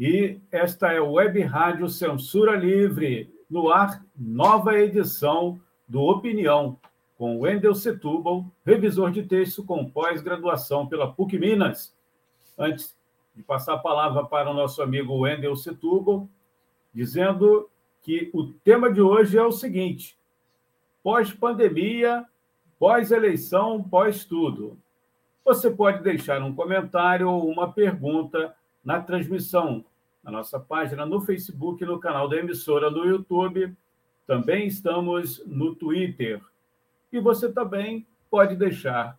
e esta é a Web Rádio Censura Livre, no ar, nova edição do Opinião, com Wendel Setúbal, revisor de texto com pós-graduação pela PUC Minas. Antes de passar a palavra para o nosso amigo Wendel Setúbal, dizendo que o tema de hoje é o seguinte: pós-pandemia, pós-eleição, pós-tudo. Você pode deixar um comentário ou uma pergunta na transmissão, na nossa página no Facebook, no canal da emissora no YouTube. Também estamos no Twitter. E você também pode deixar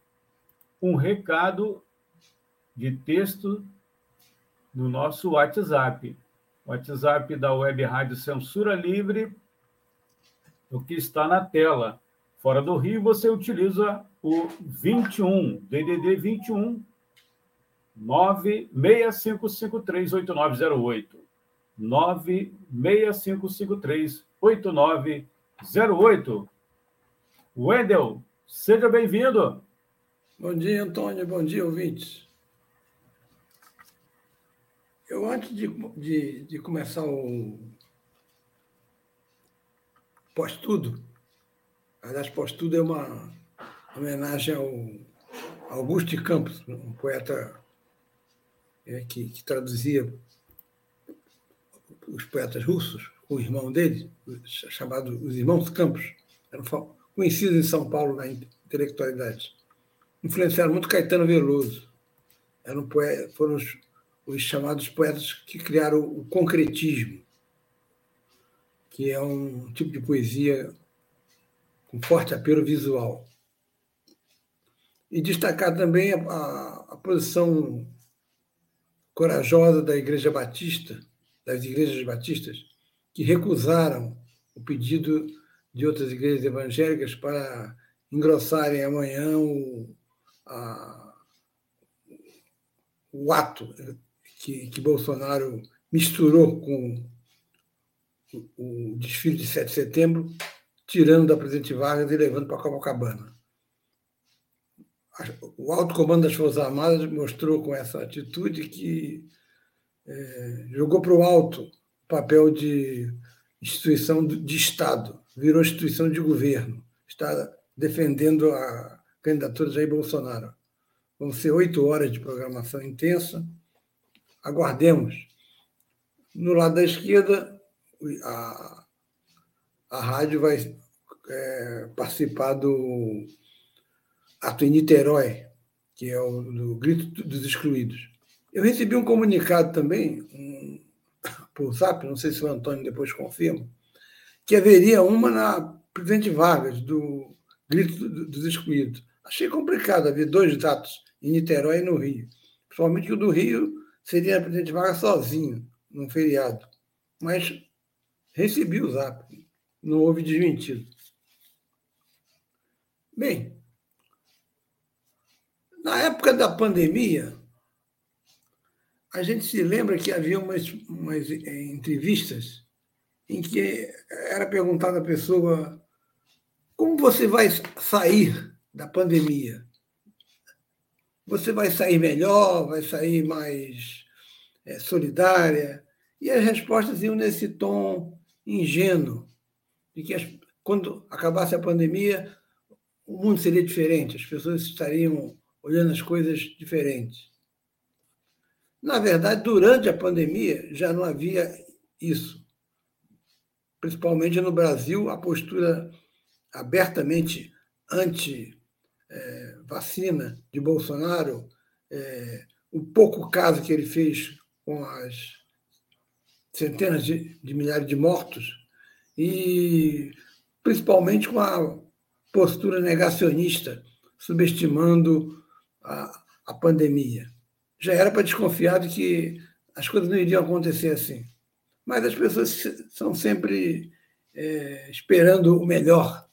um recado de texto no nosso WhatsApp. WhatsApp da Web Rádio Censura Livre, o que está na tela. Fora do Rio, você utiliza o 21, DDD 21 965538908. 965538908. Wendel, seja bem-vindo. Bom dia, Antônio. Bom dia, ouvintes. Eu, antes de, de, de começar o pós-tudo, aliás, pós-tudo é uma homenagem ao Augusto Campos, um poeta é, que, que, traduzia os poetas russos, o irmão dele, chamado os Irmãos Campos, eram conhecidos em São Paulo na intelectualidade. Influenciaram muito Caetano Veloso. Eram poetas, foram os, os chamados poetas que criaram o concretismo, que é um tipo de poesia com forte apelo visual. E destacar também a, a, a posição corajosa da Igreja Batista, das igrejas batistas, que recusaram o pedido de outras igrejas evangélicas para engrossarem amanhã o, a, o ato que, que Bolsonaro misturou com o, desfile de 7 de setembro, tirando da presidente Vargas e levando para Copacabana o alto comando das Forças Armadas mostrou com essa atitude que é, jogou para o alto o papel de instituição de Estado, virou instituição de governo, está defendendo a candidatura de Jair Bolsonaro. Vão ser oito horas de programação intensa. Aguardemos. No lado da esquerda, a, a rádio vai é, participar do ato em Niterói, que é o do Grito dos Excluídos. Eu recebi um comunicado também, um, por Zap, não sei se o Antônio depois confirma, que haveria uma na Presidente Vargas, do Grito dos Excluídos. Achei complicado haver dois atos em Niterói e no Rio. Principalmente que o do Rio seria a Presidente Vargas sozinho, num feriado. Mas recebi o Zap, não houve desmentido. Bem, na época da pandemia, a gente se lembra que havia umas, umas eh, entrevistas em que era perguntada à pessoa como você vai sair da pandemia? Você vai sair melhor? Vai sair mais é, solidária? E as respostas iam nesse tom ingênuo, de que as, quando acabasse a pandemia, o mundo seria diferente, as pessoas estariam olhando as coisas diferentes. Na verdade, durante a pandemia já não havia isso. Principalmente no Brasil, a postura abertamente anti-vacina de Bolsonaro, é, o pouco caso que ele fez com as centenas de, de milhares de mortos, e principalmente com a postura negacionista, subestimando a, a pandemia. Já era para desconfiar de que as coisas não iriam acontecer assim. mas as pessoas são sempre é, esperando o melhor,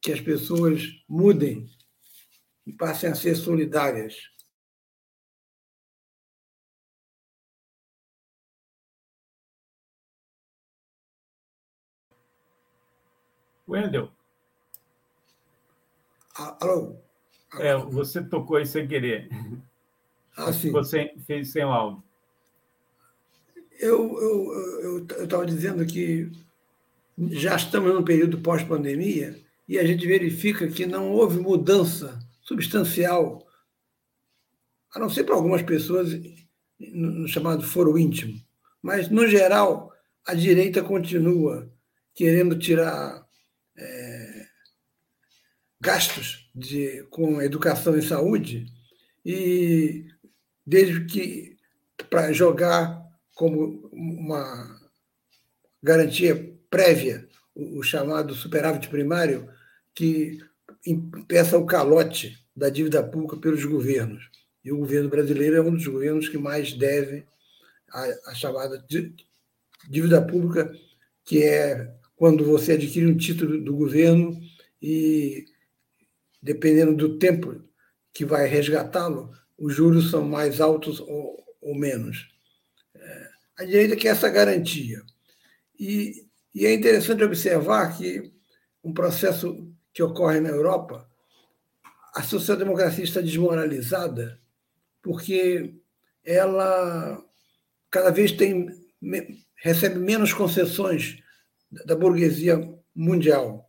que as pessoas mudem e passem a ser solidárias. Wendel. Alô? É, você tocou aí sem querer. Ah, sim. Você fez sem o áudio. Eu estava dizendo que já estamos num período pós-pandemia e a gente verifica que não houve mudança substancial, a não ser para algumas pessoas no chamado foro íntimo. Mas, no geral, a direita continua querendo tirar é, gastos de, com educação e saúde, e desde que para jogar como uma garantia prévia o, o chamado superávit primário, que impeça o calote da dívida pública pelos governos. E o governo brasileiro é um dos governos que mais deve a, a chamada dívida pública, que é quando você adquire um título do governo e, dependendo do tempo que vai resgatá-lo, os juros são mais altos ou, ou menos. É, a direita quer essa garantia. E, e é interessante observar que um processo que ocorre na Europa, a social-democracia está desmoralizada porque ela cada vez tem recebe menos concessões da burguesia mundial.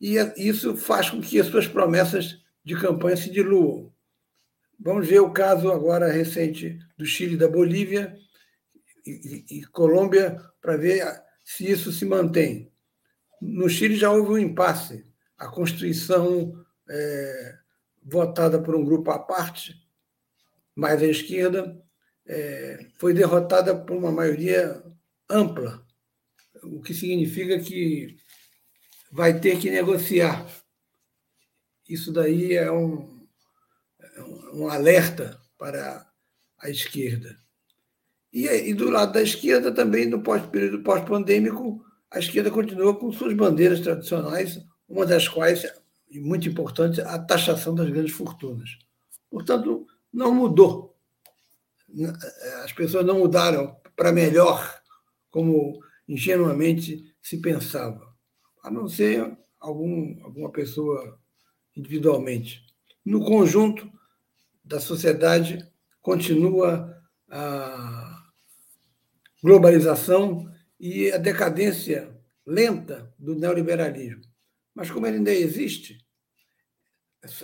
E isso faz com que as suas promessas de campanha se diluam. Vamos ver o caso agora recente do Chile e da Bolívia e, e, e Colômbia para ver se isso se mantém. No Chile já houve um impasse. A Constituição é, votada por um grupo à parte, mais à esquerda, é, foi derrotada por uma maioria ampla o que significa que vai ter que negociar. Isso daí é um, é um alerta para a esquerda. E, e, do lado da esquerda, também no pós, período pós-pandêmico, a esquerda continua com suas bandeiras tradicionais, uma das quais, e muito importante, a taxação das grandes fortunas. Portanto, não mudou. As pessoas não mudaram para melhor, como ingenuamente se pensava, a não ser algum, alguma pessoa individualmente. No conjunto da sociedade, continua a globalização e a decadência lenta do neoliberalismo. Mas como ele ainda existe,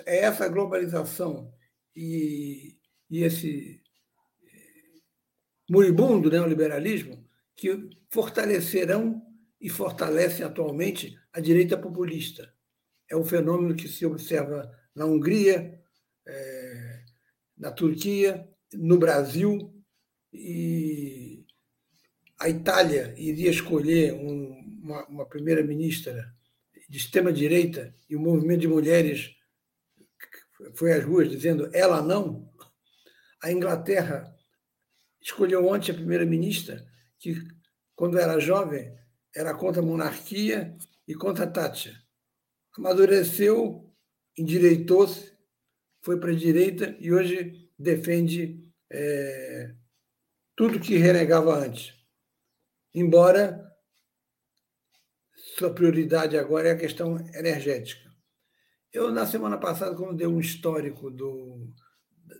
é essa globalização e, e esse eh, moribundo neoliberalismo que fortalecerão e fortalecem atualmente a direita populista. É um fenômeno que se observa na Hungria, é, na Turquia, no Brasil, e a Itália iria escolher um, uma, uma primeira-ministra de extrema-direita e o movimento de mulheres foi às ruas dizendo ela não. A Inglaterra escolheu ontem a primeira-ministra que, quando era jovem, era contra a monarquia e contra a Thatcher. Amadureceu, endireitou-se, foi para a direita e hoje defende é, tudo que renegava antes. Embora sua prioridade agora é a questão energética. Eu, na semana passada, quando dei um histórico do,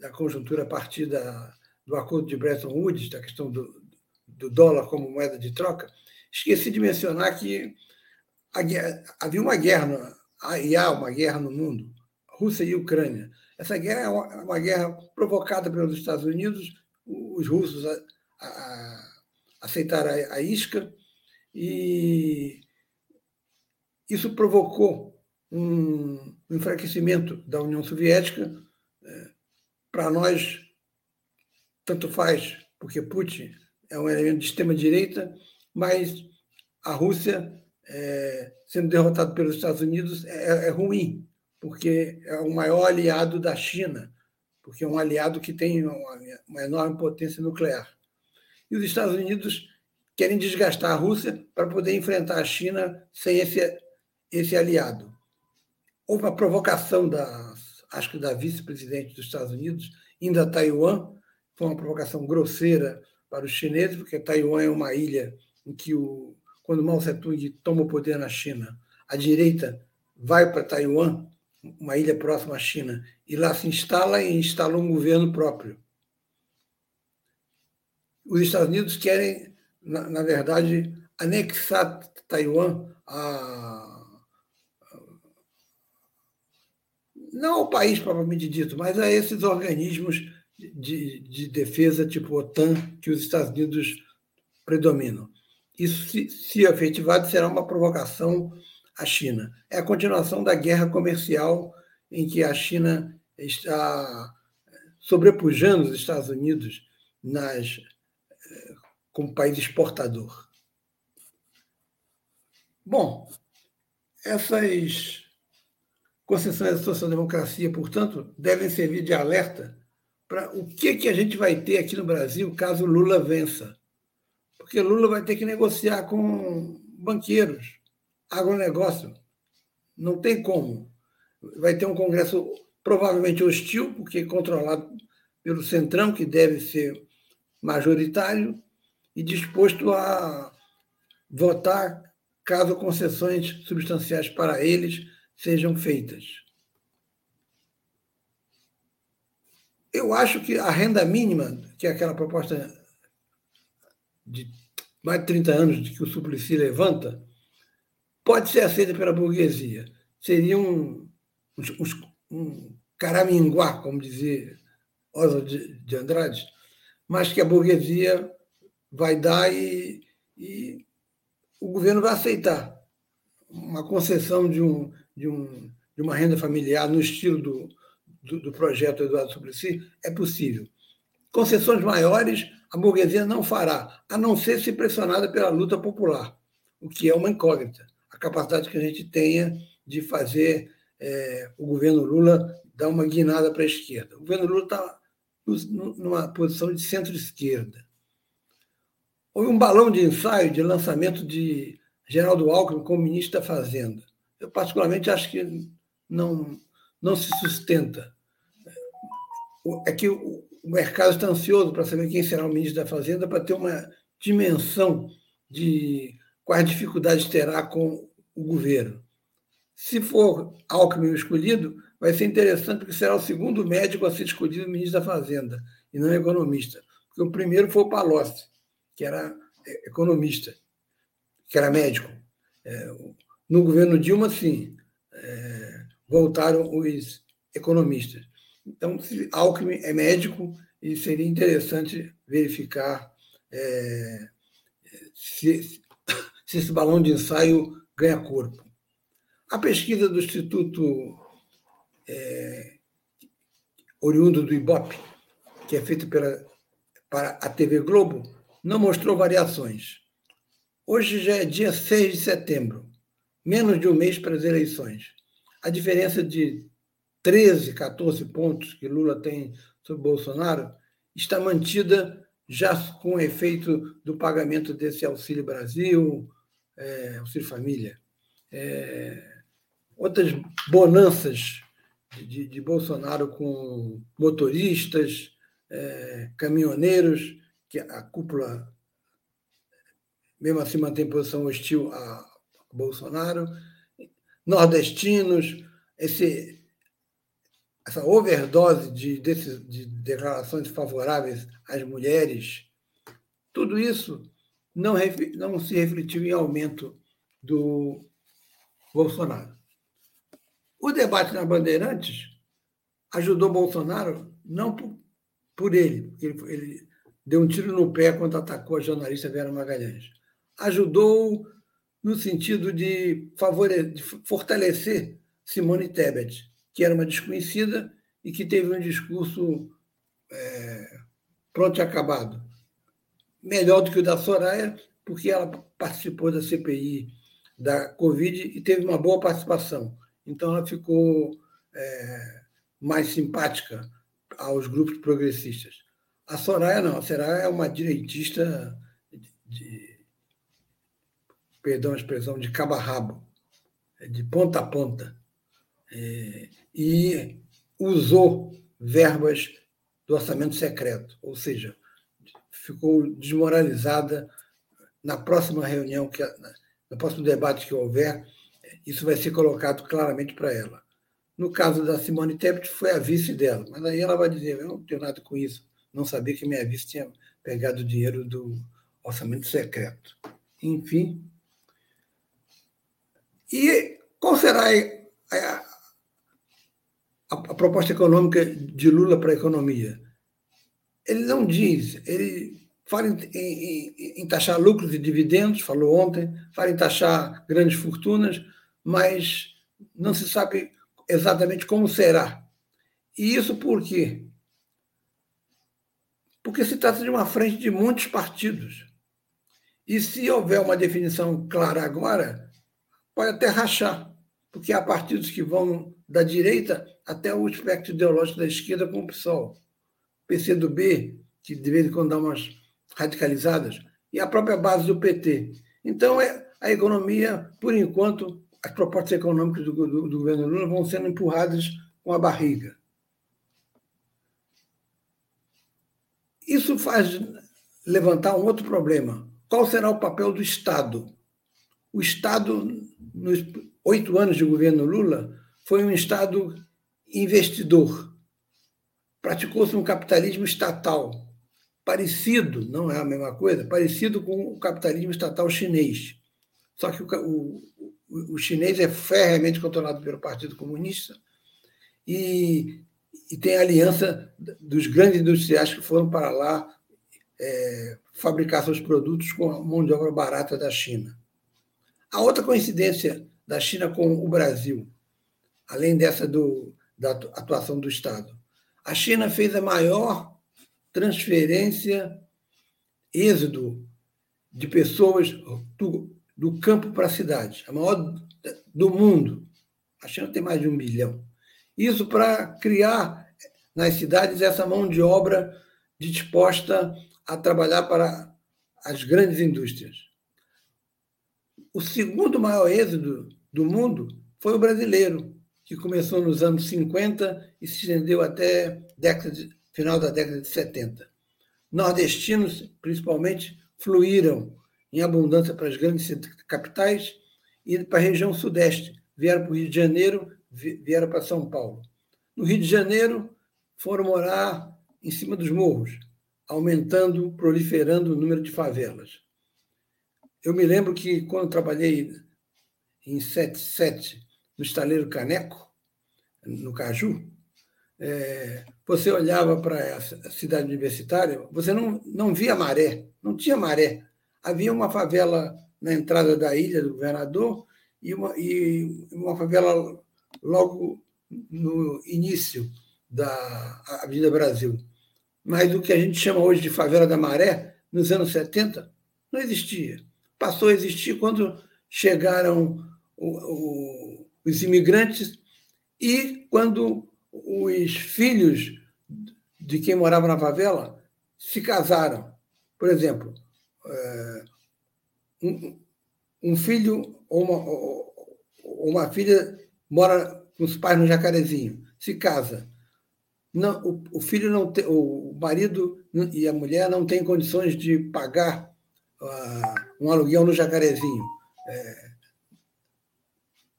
da conjuntura a partir da, do acordo de Bretton Woods, da questão do, do dólar como moeda de troca, esqueci de mencionar que guerra, havia uma guerra, e há uma guerra no mundo, Rússia e Ucrânia. Essa guerra é uma, uma guerra provocada pelos Estados Unidos, os russos a, a, aceitaram a, a isca, e isso provocou um enfraquecimento da União Soviética. É, Para nós, tanto faz, porque Putin é um elemento de extrema-direita, mas a Rússia, é, sendo derrotada pelos Estados Unidos, é, é, ruim, porque é o maior aliado da China, porque é um aliado que tem uma, uma enorme potência nuclear. E os Estados Unidos querem desgastar a Rússia para poder enfrentar a China sem esse, esse aliado. Houve uma provocação da, acho que da vice-presidente dos Estados Unidos, indo a Taiwan, foi uma provocação grosseira para os chineses, porque Taiwan é uma ilha em que, o, quando Mao Tse-tung toma o poder na China, a direita vai para Taiwan, uma ilha próxima à China, e lá se instala e instala um governo próprio. Os Estados Unidos querem, na, na verdade, anexar Taiwan a não ao país propriamente dito, mas a esses organismos de, de defesa tipo OTAN que os Estados Unidos predominam. Isso, se, se efetivado, será uma provocação à China. É a continuação da guerra comercial em que a China está sobrepujando os Estados Unidos nas, eh, como país exportador. Bom, essas concessões da social-democracia, portanto, devem servir de alerta para o que, que a gente vai ter aqui no Brasil caso Lula vença. Porque Lula vai ter que negociar com banqueiros, agronegócio. Não tem como. Vai ter um Congresso provavelmente hostil, porque controlado pelo Centrão, que deve ser majoritário, e disposto a votar caso concessões substanciais para eles sejam feitas. Eu acho que a renda mínima, que é aquela proposta de mais de 30 anos que o Suplicy levanta, pode ser aceita pela burguesia. Seria um, um, um caraminguá, como dizia Oswald de Andrade, mas que a burguesia vai dar e, e o governo vai aceitar uma concessão de um, de, um, de uma renda familiar no estilo do, do, do projeto Eduardo Suplicy é possível. Concessões maiores a burguesia não fará, a não ser se pressionada pela luta popular, o que é uma incógnita. A capacidade que a gente tenha de fazer é, o governo Lula dar uma guinada para a esquerda. O governo Lula está numa posição de centro-esquerda. Houve um balão de ensaio de lançamento de Geraldo Alckmin como ministro da Fazenda eu particularmente acho que não, não se sustenta. É que o mercado está ansioso para saber quem será o ministro da Fazenda para ter uma dimensão de quais dificuldades terá com o governo. Se for Alckmin escolhido, vai ser interessante porque será o segundo médico a ser escolhido ministro da Fazenda e não economista. Porque o primeiro foi o Palocci, que era economista, que era médico. É, no governo Dilma, sim, é, voltaram os economistas. Então, Alckmin é médico e seria interessante verificar é, se, se esse balão de ensaio ganha corpo. A pesquisa do Instituto é, oriundo do IBOP, que é feita pela, para a TV Globo, não mostrou variações. Hoje já é dia 6 de setembro menos de um mês para as eleições. A diferença de 13, 14 pontos que Lula tem sobre Bolsonaro está mantida já com efeito do pagamento desse Auxílio Brasil, é, Auxílio Família. É, outras bonanças de, de, Bolsonaro com motoristas, é, caminhoneiros, que a cúpula, mesmo assim, mantém posição hostil a, Bolsonaro, nordestinos, esse, essa overdose de, desses, de declarações favoráveis às mulheres, tudo isso não, não se refletiu em aumento do Bolsonaro. O debate na Bandeirantes ajudou Bolsonaro não por, por ele, ele, ele deu um tiro no pé quando atacou a jornalista Vera Magalhães. Ajudou no sentido de, favore... de fortalecer Simone Tebet, que era uma desconhecida e que teve um discurso é, pronto e acabado. Melhor do que o da Soraya, porque ela participou da CPI da Covid e teve uma boa participação. Então, ela ficou é, mais simpática aos grupos progressistas. A Soraya não, a é uma direitista de, perdão a expressão, de cabo a rabo, de ponta a ponta, é, e usou verbas do orçamento secreto, ou seja, ficou desmoralizada na próxima reunião, que, no próximo debate que houver, isso vai ser colocado claramente para ela. No caso da Simone Tebet, foi a vice dela, mas aí ela vai dizer: eu não tenho nada com isso, não sabia que minha vice tinha pegado dinheiro do orçamento secreto. Enfim. E qual será a, a proposta econômica de Lula para a economia? Ele não diz, ele fala em, em, em, taxar lucros e dividendos, falou ontem, fala em taxar grandes fortunas, mas não se sabe exatamente como será. E isso por quê? Porque se trata de uma frente de muitos partidos. E se houver uma definição clara agora, pode até rachar, porque há partidos que vão da direita até o espectro ideológico da esquerda com o PSOL. PCdoB, que de vez em quando dá umas radicalizadas, e a própria base do PT. Então, é, a economia, por enquanto, as propostas econômicas do, do, do governo Lula vão sendo empurradas com a barriga. Isso faz levantar um outro problema. Qual será o papel do Estado? O Estado, nos oito anos de governo Lula, foi um Estado investidor praticou-se um capitalismo estatal, parecido, não é a mesma coisa, parecido com o capitalismo estatal chinês. Só que o, o, o chinês é ferreamente controlado pelo Partido Comunista e, e tem aliança dos grandes industriais que foram para lá é, fabricar seus produtos com a mão de obra barata da China. A outra coincidência da China com o Brasil, além dessa do, da atuação do Estado, a China fez a maior transferência, êxodo de pessoas do, do campo para a cidade, a maior do mundo. A China tem mais de um bilhão. Isso para criar nas cidades essa mão de obra disposta a trabalhar para as grandes indústrias. O segundo maior êxodo do mundo foi o brasileiro, que começou nos anos 50 e se estendeu até de, final da década de 70. Nordestinos, principalmente, fluíram em abundância para as grandes capitais e para a região sudeste. Vieram para o Rio de Janeiro, vieram para São Paulo. No Rio de Janeiro, foram morar em cima dos morros, aumentando, proliferando o número de favelas. Eu me lembro que, quando trabalhei em 77, no estaleiro Caneco, no Caju, é, você olhava para a cidade universitária, você não, não via maré, não tinha maré. Havia uma favela na entrada da ilha do governador e uma, e uma favela logo no início da Avenida Brasil. Mas o que a gente chama hoje de favela da maré, nos anos 70, não existia. Passou a existir quando chegaram o, os imigrantes, e quando os filhos de quem morava na favela se casaram. Por exemplo, eh, um filho ou uma, uma filha mora com os pais no Jacarezinho, se casa. Não, o, o filho não tem, o marido e a mulher não têm condições de pagar uh, um aluguel no Jacarezinho. É,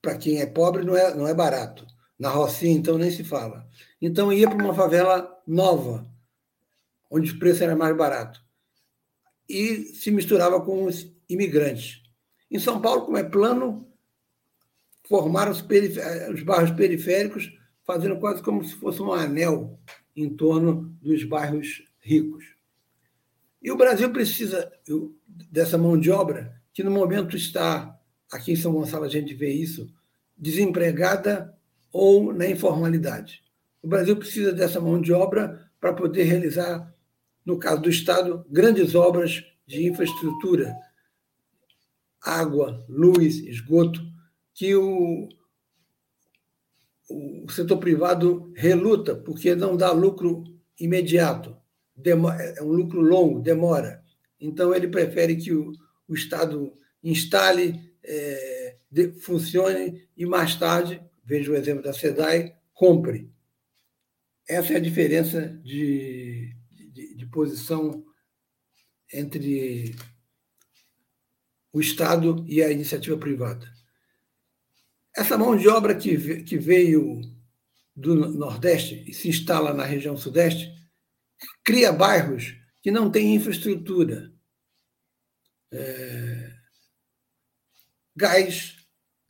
para quem é pobre não é, não é barato. Na Rocinha, então, nem se fala. Então, ia para uma favela nova, onde o preço era mais barato. E se misturava com os imigrantes. Em São Paulo, como é plano, formaram os, os bairros periféricos, fazendo quase como se fosse um anel em torno dos bairros ricos. E o Brasil precisa dessa mão de obra, que no momento está aqui em São Gonçalo a gente vê isso, desempregada ou na informalidade. O Brasil precisa dessa mão de obra para poder realizar, no caso do Estado, grandes obras de infraestrutura, água, luz, esgoto, que o, o setor privado reluta, porque não dá lucro imediato, é um lucro longo, demora. Então, ele prefere que o, o Estado instale, é, funcione e mais tarde, veja o exemplo da SEDAI, compre. Essa é a diferença de, de, de posição entre o Estado e a iniciativa privada. Essa mão de obra que, que veio do Nordeste e se instala na região Sudeste cria bairros que não têm infraestrutura. É... Gás,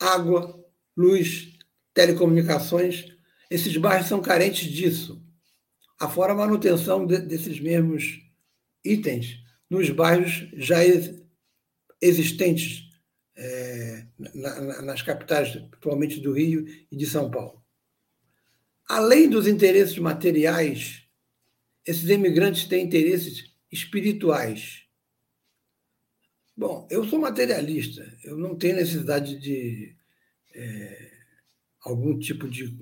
água, luz, telecomunicações, esses bairros são carentes disso. Afora a manutenção de, desses mesmos itens nos bairros já existentes é, na, na, nas capitais, principalmente do Rio e de São Paulo. Além dos interesses materiais, esses imigrantes têm interesses espirituais. Bom, eu sou materialista, eu não tenho necessidade de é, algum tipo de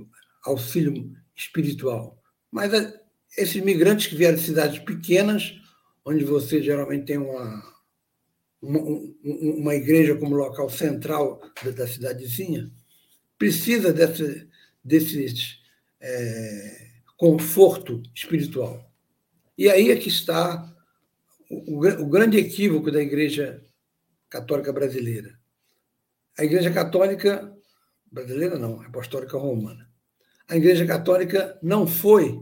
auxílio espiritual. Mas é, esses migrantes que vieram de cidades pequenas, onde você geralmente tem uma, uma, uma igreja como local central da cidadezinha, precisa desse, desses é, conforto espiritual. E aí é que está o, o grande equívoco da Igreja Católica Brasileira. A Igreja Católica brasileira não, apostólica romana. A Igreja Católica não foi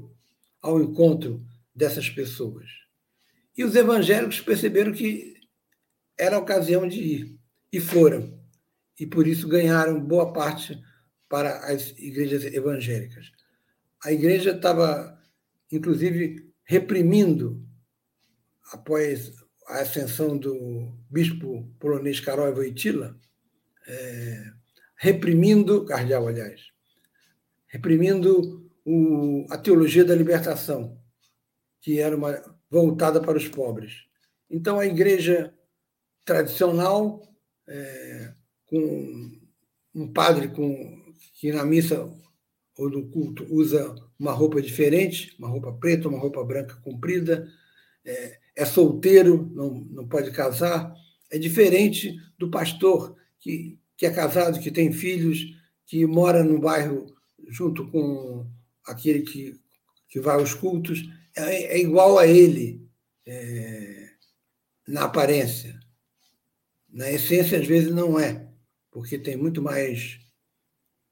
ao encontro dessas pessoas. E os evangélicos perceberam que era a ocasião de ir e foram. E por isso ganharam boa parte para as igrejas evangélicas. A igreja estava, inclusive, reprimindo, após a ascensão do bispo polonês Karol Wojtyla, é, reprimindo, cardeal, aliás, reprimindo o, a teologia da libertação, que era uma, voltada para os pobres. Então, a igreja tradicional, é, com um padre com, que na missa ou no culto usa uma roupa diferente, uma roupa preta, uma roupa branca comprida, é, é solteiro, não, não pode casar, é diferente do pastor que, que é casado, que tem filhos, que mora no bairro junto com aquele que, que vai aos cultos, é, é igual a ele é, na aparência. Na essência, às vezes, não é, porque tem muito mais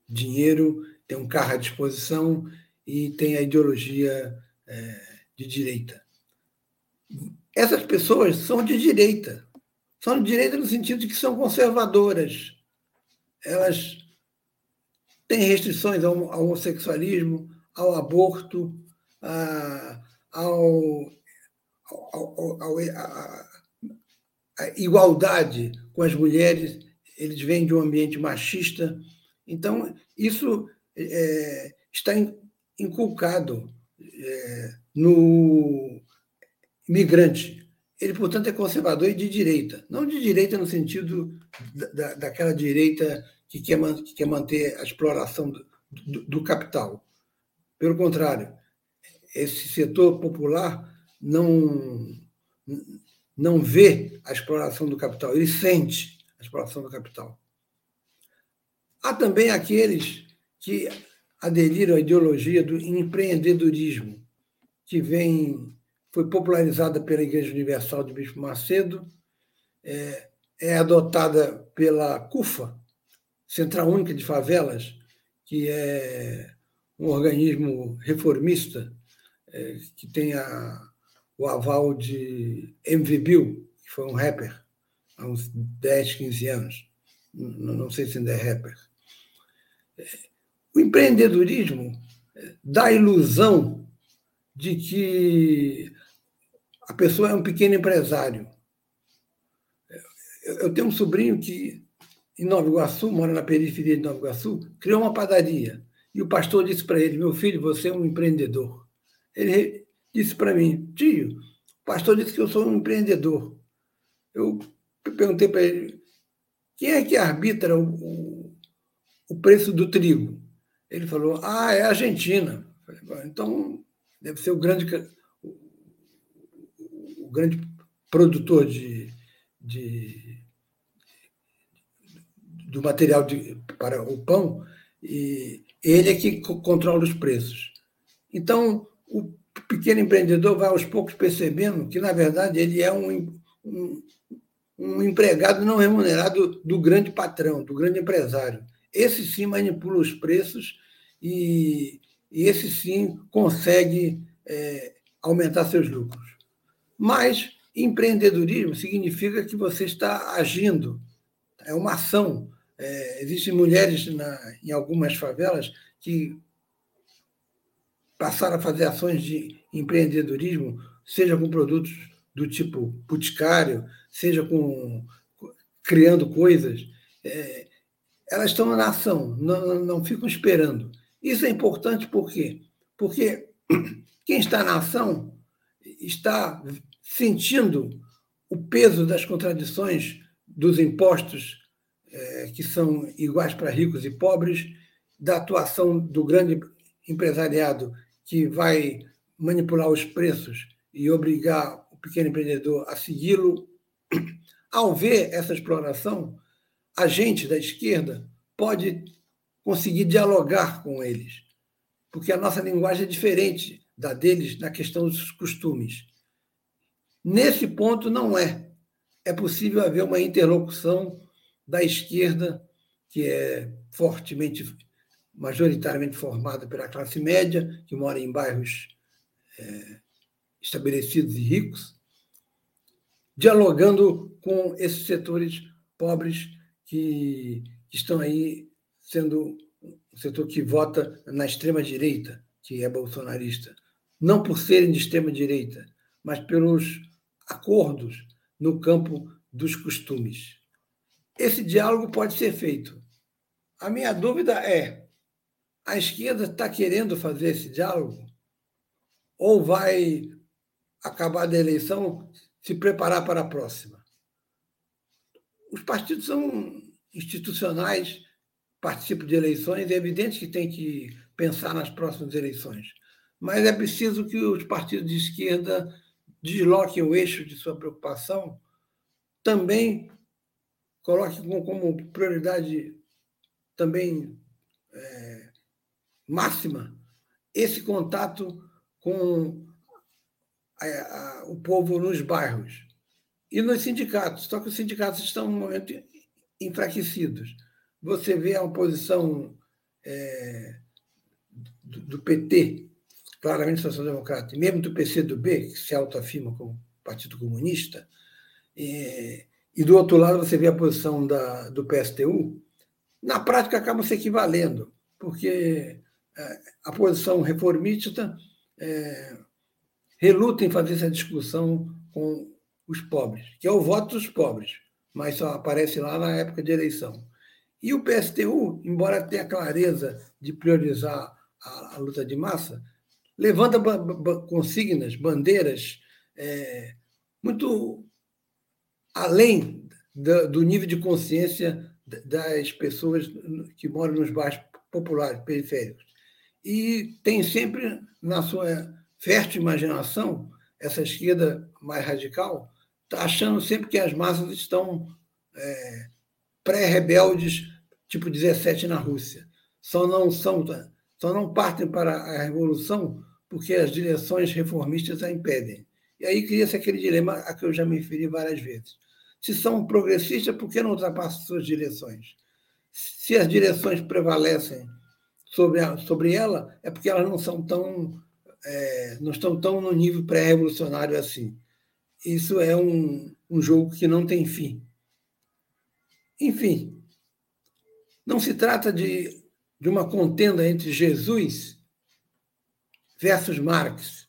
dinheiro, tem um carro à disposição e tem a ideologia é, de direita. Essas pessoas são de direita. São de direita no sentido de que são conservadoras. Elas têm restrições ao, homossexualismo, ao aborto, a, ao, ao, ao, a, a igualdade com as mulheres, eles vêm de um ambiente machista. Então, isso é, está inculcado é, no migrante. Ele, portanto, é conservador e de direita. Não de direita no sentido da, daquela direita que quer, que quer manter a exploração do, do, do capital. Pelo contrário, esse setor popular não não vê a exploração do capital, ele sente a exploração do capital. Há também aqueles que aderiram à ideologia do empreendedorismo, que vem, foi popularizada pela Igreja Universal de Bispo Macedo, é, é adotada pela CUFA, Central Única de Favelas, que é um organismo reformista é, que tem a, o aval de MV Bill, que foi um rapper há uns 10, 15 anos. Não, não sei se ainda é rapper. O empreendedorismo dá a ilusão de que a pessoa é um pequeno empresário. Eu tenho um sobrinho que, em Nova Iguaçu, mora na periferia de Nova Iguaçu, criou uma padaria. E o pastor disse para ele: Meu filho, você é um empreendedor. Ele disse para mim, tio, o pastor disse que eu sou um empreendedor. Eu perguntei para ele, quem é que arbitra o, o, o, preço do trigo? Ele falou, ah, é a Argentina. Falei, então, deve ser o grande, grande produtor de, de do material de, para o pão, e ele é que controla os preços. Então, o pequeno empreendedor vai aos poucos percebendo que, na verdade, ele é um, um, um empregado não remunerado do grande patrão, do grande empresário. Esse sim manipula os preços e, e esse sim consegue é, aumentar seus lucros. Mas empreendedorismo significa que você está agindo, é uma ação. É, existem mulheres na, em algumas favelas que passaram a fazer ações de empreendedorismo, seja com produtos do tipo boticário, seja com criando coisas. É, elas estão na ação, não, não ficam esperando. Isso é importante por quê? Porque quem está na ação está sentindo o peso das contradições dos impostos é, que são iguais para ricos e pobres, da atuação do grande empresariado que vai manipular os preços e obrigar o pequeno empreendedor a segui-lo. Ao ver essa exploração, a gente da esquerda pode conseguir dialogar com eles, porque a nossa linguagem é diferente da deles na questão dos costumes. Nesse ponto, não é. É possível haver uma interlocução da esquerda, que é fortemente, majoritariamente formada pela classe média, que mora em bairros é, estabelecidos e ricos, dialogando com esses setores pobres que, estão aí sendo um setor que vota na extrema-direita, que é bolsonarista. Não por serem de extrema-direita, mas pelos acordos no campo dos costumes. Esse diálogo pode ser feito. A minha dúvida é: a esquerda está querendo fazer esse diálogo? Ou vai acabar da eleição se preparar para a próxima? Os partidos são institucionais, participam de eleições, é evidente que tem que pensar nas próximas eleições. Mas é preciso que os partidos de esquerda desloquem o eixo de sua preocupação, também coloque como prioridade também é, máxima esse contato com a, a, o povo nos bairros e nos sindicatos. Só que os sindicatos estão no momento enfraquecidos. Você vê a oposição é, do, do PT claramente social-democrata, e mesmo do PCdoB, que se autoafirma como Partido Comunista, e, e, do outro lado você vê a posição da, do PSTU, na prática acabam se equivalendo, porque é, a posição reformista é, reluta em fazer essa discussão com os pobres, que é o voto dos pobres, mas só aparece lá na época de eleição. E o PSTU, embora tenha clareza de priorizar a, a luta de massa, levanta consignas, bandeiras é, muito além do, do nível de consciência das pessoas que moram nos bairros populares, periféricos. E tem sempre, na sua fértil imaginação, essa esquerda mais radical, está achando sempre que as massas estão é, pré-rebeldes, tipo 17 na Rússia. Só não são só não partem para a revolução porque as direções reformistas a impedem. E aí cria-se aquele dilema a que eu já me referi várias vezes. Se são progressistas, por que não ultrapassam suas direções? Se as direções prevalecem sobre, a, sobre ela, é porque elas não são tão é, não estão tão no nível pré-revolucionário assim. Isso é um, um jogo que não tem fim. Enfim, não se trata de de uma contenda entre Jesus versus Marx.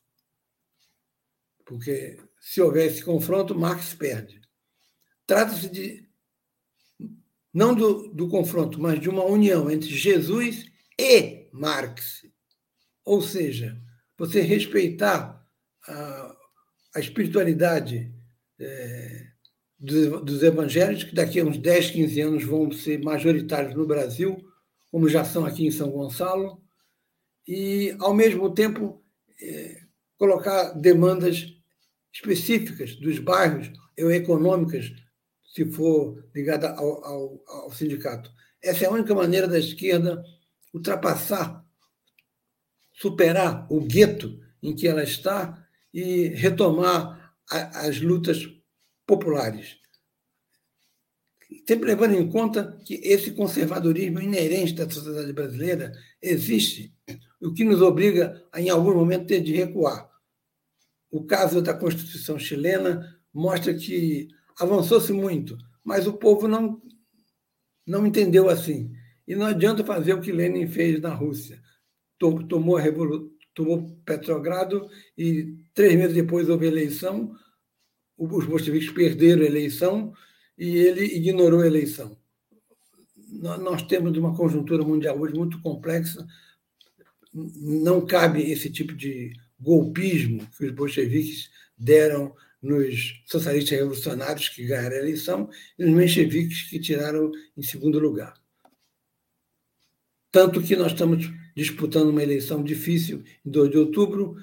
Porque se houver esse confronto, Marx perde. Trata-se de não do, do confronto, mas de uma união entre Jesus e Marx. Ou seja, você respeitar a, a espiritualidade é, dos, dos evangelhos, que daqui a uns 10, 15 anos vão ser majoritários no Brasil, como já são aqui em São Gonçalo, e, ao mesmo tempo, é, colocar demandas específicas dos bairros ou econômicas se for ligada ao, ao, ao sindicato. Essa é a única maneira da esquerda ultrapassar, superar o gueto em que ela está e retomar a, as lutas populares. Sempre levando em conta que esse conservadorismo inerente da sociedade brasileira existe, o que nos obriga a, em algum momento, ter de recuar. O caso da Constituição chilena mostra que avançou-se muito, mas o povo não, não entendeu assim. E não adianta fazer o que Lenin fez na Rússia. Tomou, a revolu tomou Petrogrado e três meses depois houve eleição, os bolcheviques perderam a eleição e ele ignorou a eleição. Nós temos uma conjuntura mundial hoje muito complexa, não cabe esse tipo de golpismo que os bolcheviques deram nos socialistas revolucionários que ganharam a eleição e nos mencheviques que tiraram em segundo lugar. Tanto que nós estamos disputando uma eleição difícil em 2 de outubro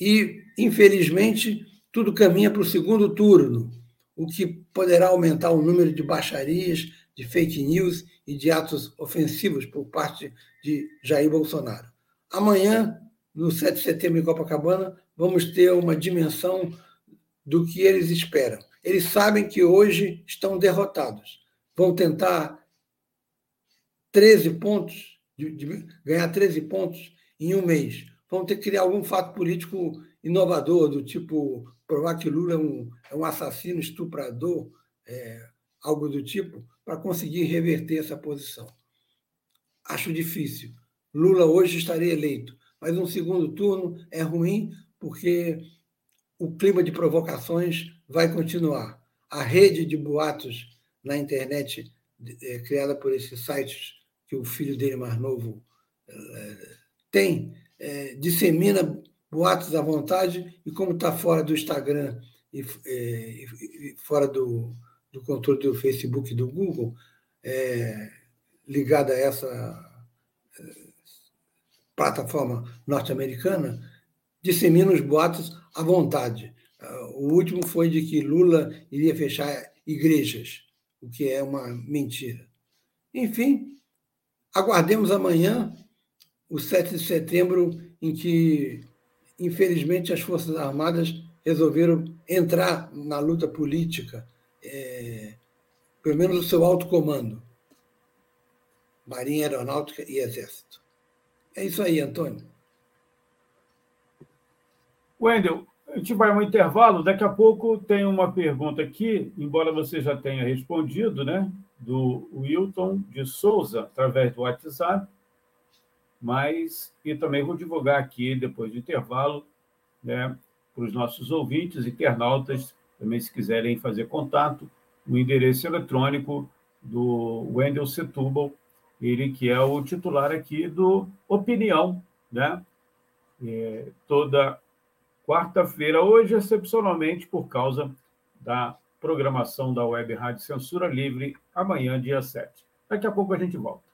e, infelizmente, tudo caminha para o segundo turno, o que poderá aumentar o número de baixarias, de fake news e de atos ofensivos por parte de Jair Bolsonaro. Amanhã, no 7 de setembro em Copacabana, vamos ter uma dimensão do que eles esperam. Eles sabem que hoje estão derrotados. Vão tentar 13 pontos, de, de ganhar 13 pontos em um mês. Vão ter que criar algum fato político inovador, do tipo provar que Lula é um, é um assassino, estuprador, é, algo do tipo, para conseguir reverter essa posição. Acho difícil. Lula hoje estaria eleito, mas um segundo turno é ruim porque o clima de provocações vai continuar. A rede de boatos na internet é, criada por esses sites que o filho dele mais novo é, tem, é, dissemina boatos à vontade e como está fora do Instagram e, é, e fora do, do, controle do Facebook e do Google, é, ligada a essa é, plataforma norte-americana, dissemina os boatos à vontade. O último foi de que Lula iria fechar igrejas, o que é uma mentira. Enfim, aguardemos amanhã, o 7 de setembro, em que, infelizmente, as Forças Armadas resolveram entrar na luta política, é, pelo menos o seu alto comando, Marinha Aeronáutica e Exército. É isso aí, Antônio. Wendel, a gente vai a um intervalo. Daqui a pouco tem uma pergunta aqui, embora você já tenha respondido, né? Do Wilton de Souza, através do WhatsApp. Mas, e também vou divulgar aqui, depois do intervalo, né, para os nossos ouvintes, internautas, também se quiserem fazer contato, o endereço eletrônico do Wendel Setúbal, ele que é o titular aqui do Opinião, né? É, toda quarta-feira, hoje, excepcionalmente por causa da programação da Web Rádio Censura Livre, amanhã, dia 7. Daqui a pouco a gente volta.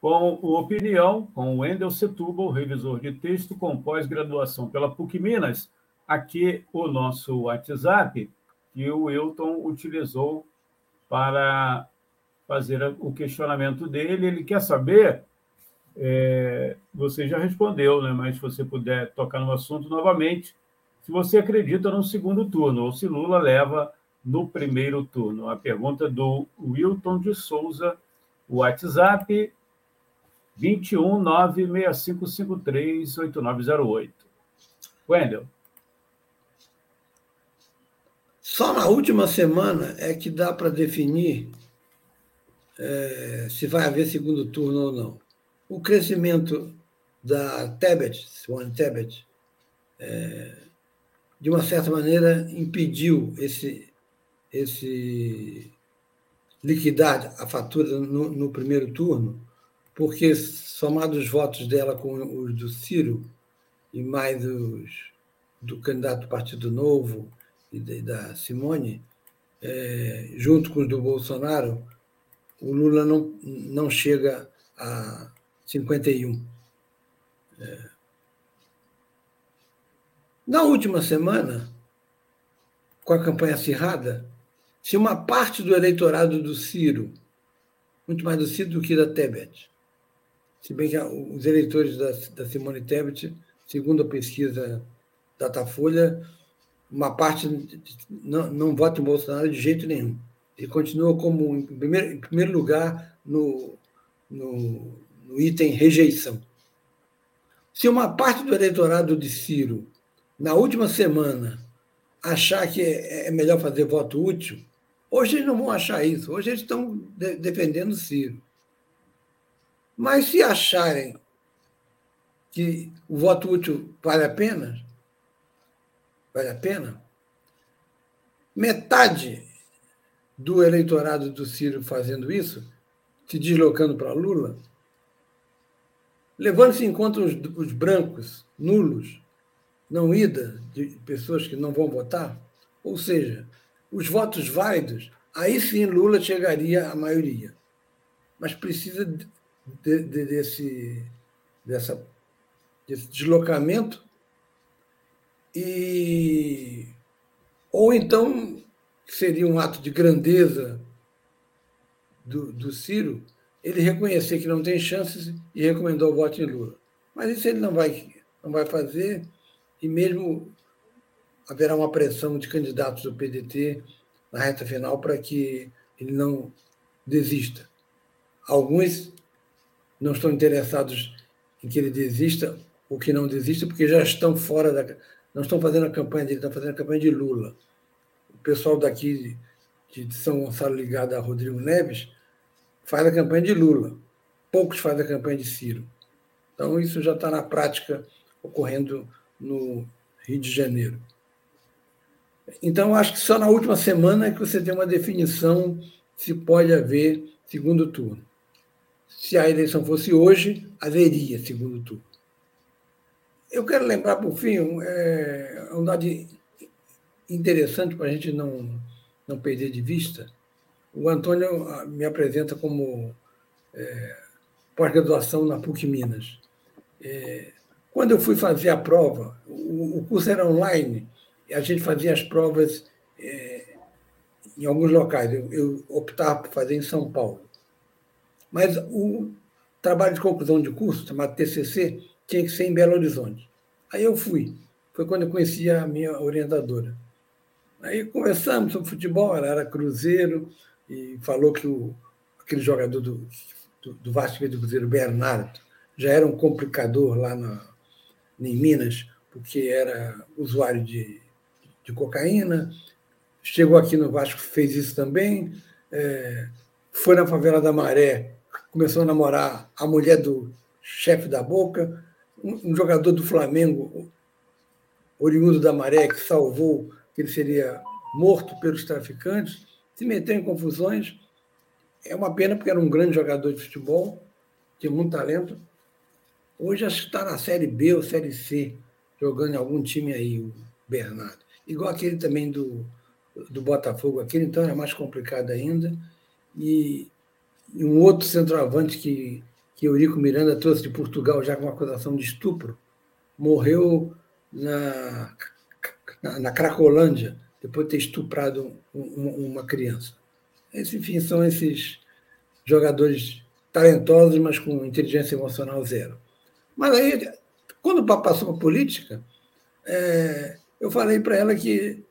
com o Opinião, com o Wendel Setúbal, revisor de texto com pós-graduação pela PUC Minas. Aqui o nosso WhatsApp, que o Wilton utilizou para fazer o questionamento dele. Ele quer saber, é, você já respondeu, né? mas se você puder tocar no assunto novamente, se você acredita no segundo turno ou se Lula leva no primeiro turno. A pergunta do Wilton de Souza, o WhatsApp 21 96553 8908. Wendel. Só na última semana é que dá para definir é, se vai haver segundo turno ou não. O crescimento da Tebet, Swan Tebet, é, de uma certa maneira impediu esse, esse liquidar a fatura no, no primeiro turno, porque somados os votos dela com os do Ciro e mais os do candidato do Partido Novo e da Simone, é, junto com os do Bolsonaro, o Lula não, não chega a 51. É. Na última semana, com a campanha acirrada, se uma parte do eleitorado do Ciro, muito mais do Ciro do que da Tebet, se bem que os eleitores da, da Simone Tebet, segundo a pesquisa Datafolha, uma parte não, não vota em Bolsonaro de jeito nenhum. Ele continua como, em primeiro, em primeiro lugar, no, no, no item rejeição. Se uma parte do eleitorado de Ciro, na última semana, achar que é, é melhor fazer voto útil, hoje eles não vão achar isso. Hoje eles estão de, defendendo Ciro. Mas se acharem que o voto útil vale a pena, vale a pena, metade do eleitorado do Ciro fazendo isso, se deslocando para Lula, levando-se em conta os, os brancos, nulos, não ida, de pessoas que não vão votar, ou seja, os votos válidos, aí sim Lula chegaria à maioria. Mas precisa de, de, desse, dessa, desse deslocamento e ou então seria um ato de grandeza do, do Ciro ele reconhecer que não tem chances e recomendou o voto em Lula. Mas isso ele não vai, não vai fazer, e mesmo haverá uma pressão de candidatos do PDT na reta final para que ele não desista. Alguns não estão interessados em que ele desista ou que não desista, porque já estão fora da. não estão fazendo a campanha dele, estão fazendo a campanha de Lula o pessoal daqui de São Gonçalo ligado a Rodrigo Neves faz a campanha de Lula. Poucos fazem a campanha de Ciro. Então, isso já está na prática ocorrendo no Rio de Janeiro. Então, acho que só na última semana é que você tem uma definição se pode haver segundo turno. Se a eleição fosse hoje, haveria segundo turno. Eu quero lembrar, por fim, é, um dado interessante para a gente não, não perder de vista. O Antônio ah, me apresenta como é, pós-graduação na PUC Minas. É, quando eu fui fazer a prova, o, o, curso era online, e a gente fazia as provas é, em alguns locais. Eu, eu optava por fazer em São Paulo. Mas o trabalho de conclusão de curso, chamado TCC, tinha que ser em Belo Horizonte. Aí eu fui. Foi quando eu conheci a minha orientadora. Aí conversamos sobre futebol, ela era Cruzeiro, e falou que o, aquele jogador do, do, do Vasco do Cruzeiro, Bernardo, já era um complicador lá na, em Minas, porque era usuário de, de cocaína. Chegou aqui no Vasco, fez isso também. É, foi na favela da Maré, começou a namorar a mulher do chefe da Boca, um, jogador do Flamengo, oriundo da Maré, que salvou que ele seria morto pelos traficantes, se meteu em confusões. É uma pena, porque era um grande jogador de futebol, tinha muito talento. Hoje está na Série B ou Série C, jogando em algum time aí, o Bernardo. Igual aquele também do, do Botafogo, aquele então era mais complicado ainda. E, e um outro centroavante que, que Eurico Miranda trouxe de Portugal, já com uma acusação de estupro, morreu na na, na Cracolândia, depois de ter estuprado um, uma criança. Esse, enfim, são esses jogadores talentosos, mas com inteligência emocional zero. Mas aí, quando passou a política, é, eu falei para ela que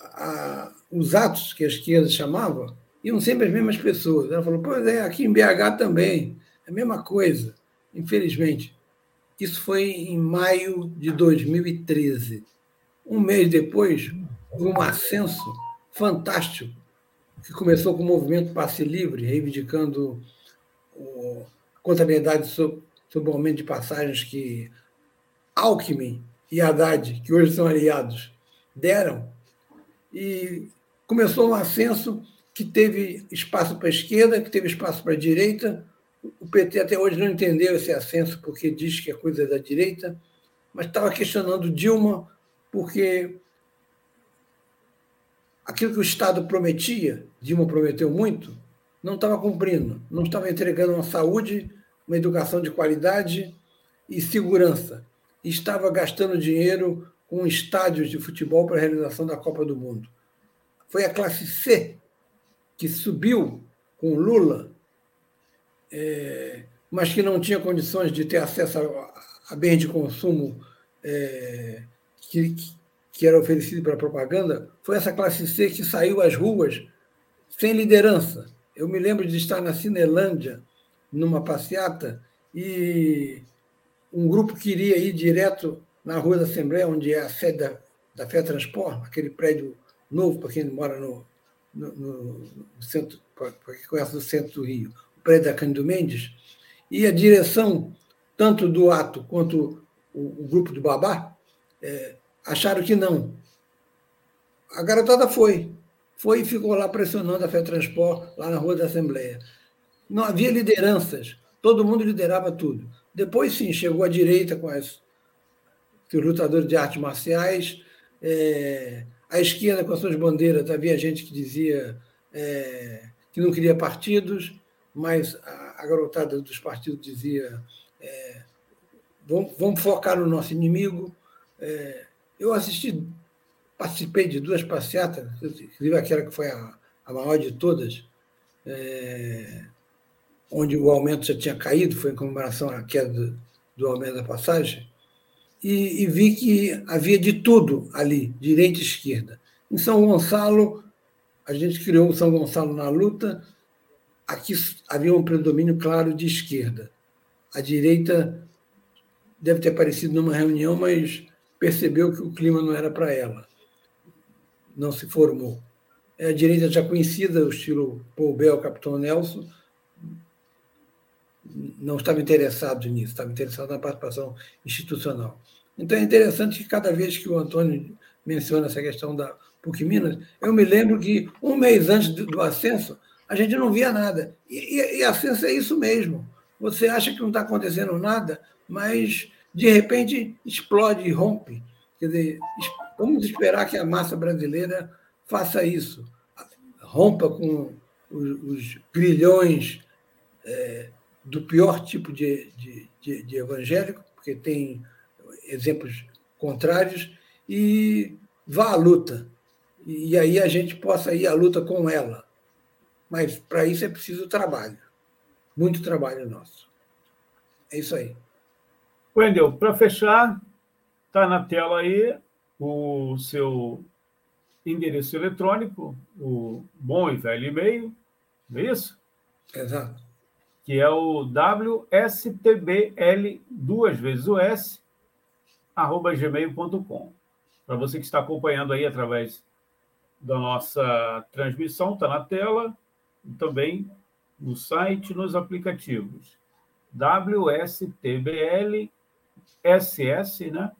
a, os atos que a esquerda chamava iam sempre as mesmas pessoas. Ela falou, pois é, aqui em BH também. A mesma coisa, infelizmente. Isso foi em maio de 2013. Um mês depois, um ascenso fantástico, que começou com o movimento Passe Livre, reivindicando a contabilidade sobre o aumento de passagens que Alckmin e Haddad, que hoje são aliados, deram. E começou um ascenso que teve espaço para a esquerda, que teve espaço para a direita. O PT até hoje não entendeu esse ascenso, porque diz que é coisa da direita, mas estava questionando Dilma, porque aquilo que o Estado prometia, Dilma prometeu muito, não estava cumprindo, não estava entregando uma saúde, uma educação de qualidade e segurança. E estava gastando dinheiro com estádios de futebol para a realização da Copa do Mundo. Foi a classe C que subiu com Lula, é, mas que não tinha condições de ter acesso a, a bens de consumo é, que, que era oferecido pela propaganda, foi essa classe C que saiu às ruas sem liderança. Eu me lembro de estar na Cinelândia, numa passeata, e um grupo queria ir direto na Rua da Assembleia, onde é a sede da, da Fé Transport, aquele prédio novo para quem mora no, no, no centro, quem conhece o centro do Rio, o prédio da Cândido Mendes, e a direção, tanto do ato quanto o, o grupo do Babá, é, acharam que não. A garotada foi. Foi e ficou lá pressionando a Fé Transport, lá na Rua da Assembleia. Não havia lideranças, todo mundo liderava tudo. Depois, sim, chegou a direita com as, os lutadores de artes marciais, é, a esquerda com as suas bandeiras, havia gente que dizia é, que não queria partidos, mas a, a garotada dos partidos dizia é, vamos, vamos, focar no nosso inimigo. É, eu assisti, participei de duas passeatas, inclusive aquela que foi a, a maior de todas, é, onde o aumento já tinha caído, foi em comemoração à queda do, do aumento da passagem e, e, vi que havia de tudo ali, direita e esquerda. Em São Gonçalo, a gente criou o São Gonçalo na luta, aqui havia um predomínio claro de esquerda. A direita deve ter aparecido numa reunião, mas percebeu que o clima não era para ela. Não se formou. É a direita já conhecida, o estilo Paul Bell, Capitão Nelson, não estava interessado nisso, estava interessado na participação institucional. Então é interessante que cada vez que o Antônio menciona essa questão da PUC Minas, eu me lembro que um mês antes do ascenso, a gente não via nada. E, e, e ascenso é isso mesmo. Você acha que não está acontecendo nada, mas de repente explode e rompe. Quer dizer, vamos esperar que a massa brasileira faça isso, rompa com os, os grilhões é, do pior tipo de, de, de, de evangélico, porque tem exemplos contrários, e vá à luta. E aí a gente possa ir à luta com ela. Mas para isso é preciso trabalho. Muito trabalho nosso. É isso aí. Wendel, para fechar, está na tela aí o seu endereço eletrônico, o bom e velho e-mail, não é isso? Exato que é o WSTBL, duas vezes o S, arroba gmail.com. Para você que está acompanhando aí através da nossa transmissão, está na tela, e também no site, nos aplicativos. WSTBL SS, né?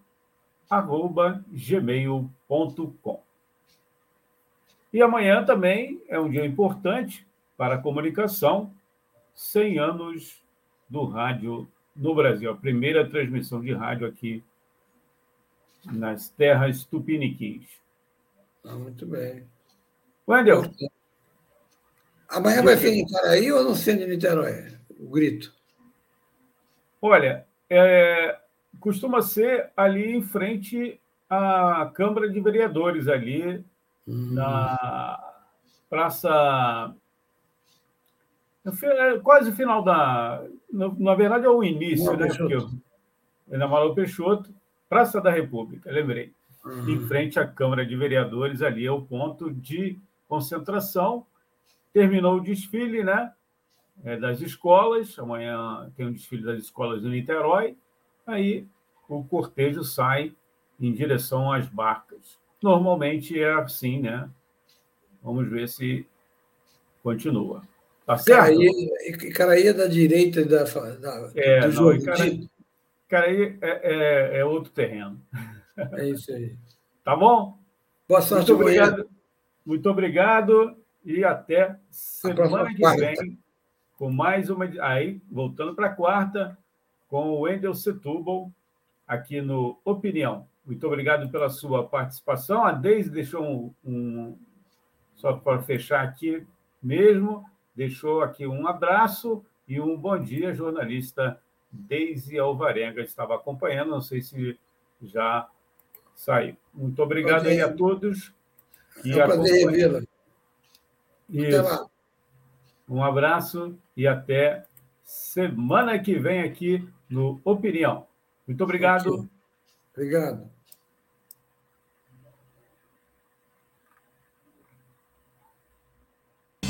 arroba gmail.com. E amanhã também é um dia importante para a comunicação, 100 anos do rádio no Brasil, a primeira transmissão de rádio aqui nas terras tupiniquins. Ah, muito bem. Wendel. Amanhã vai ser em Icaraí ou no centro de Niterói? O grito. Olha, é, costuma ser ali em frente à Câmara de Vereadores, ali hum. na Praça é quase o final da. Na, verdade, é o início, né? Porque eu, Malu Peixoto, Praça da República, lembrei. Uhum. Em frente à Câmara de Vereadores, ali é o ponto de concentração. Terminou o desfile, né? é, das escolas. Amanhã tem um desfile das escolas em Niterói. Aí o cortejo sai em direção às barcas. Normalmente é assim, né? Vamos ver se continua. Tá certo? Caraí, Caraí é da direita da, da, é, do jogo. Caraí, Caraí é, é, é, outro terreno. É isso aí. Tá bom? Boa sorte, Muito obrigado. Muito obrigado e até semana que quarta. vem com mais uma. Aí, voltando para a quarta, com o Wendel Setúbal, aqui no Opinião. Muito obrigado pela sua participação. A Deise deixou um, um só para fechar aqui mesmo, deixou aqui um abraço e um bom dia, jornalista Deise Alvarenga estava acompanhando, não sei se já saiu. Muito obrigado aí a todos. Que é um prazer revê-la. Isso. Um abraço e até semana que vem aqui no Opinião. Muito obrigado. Obrigado.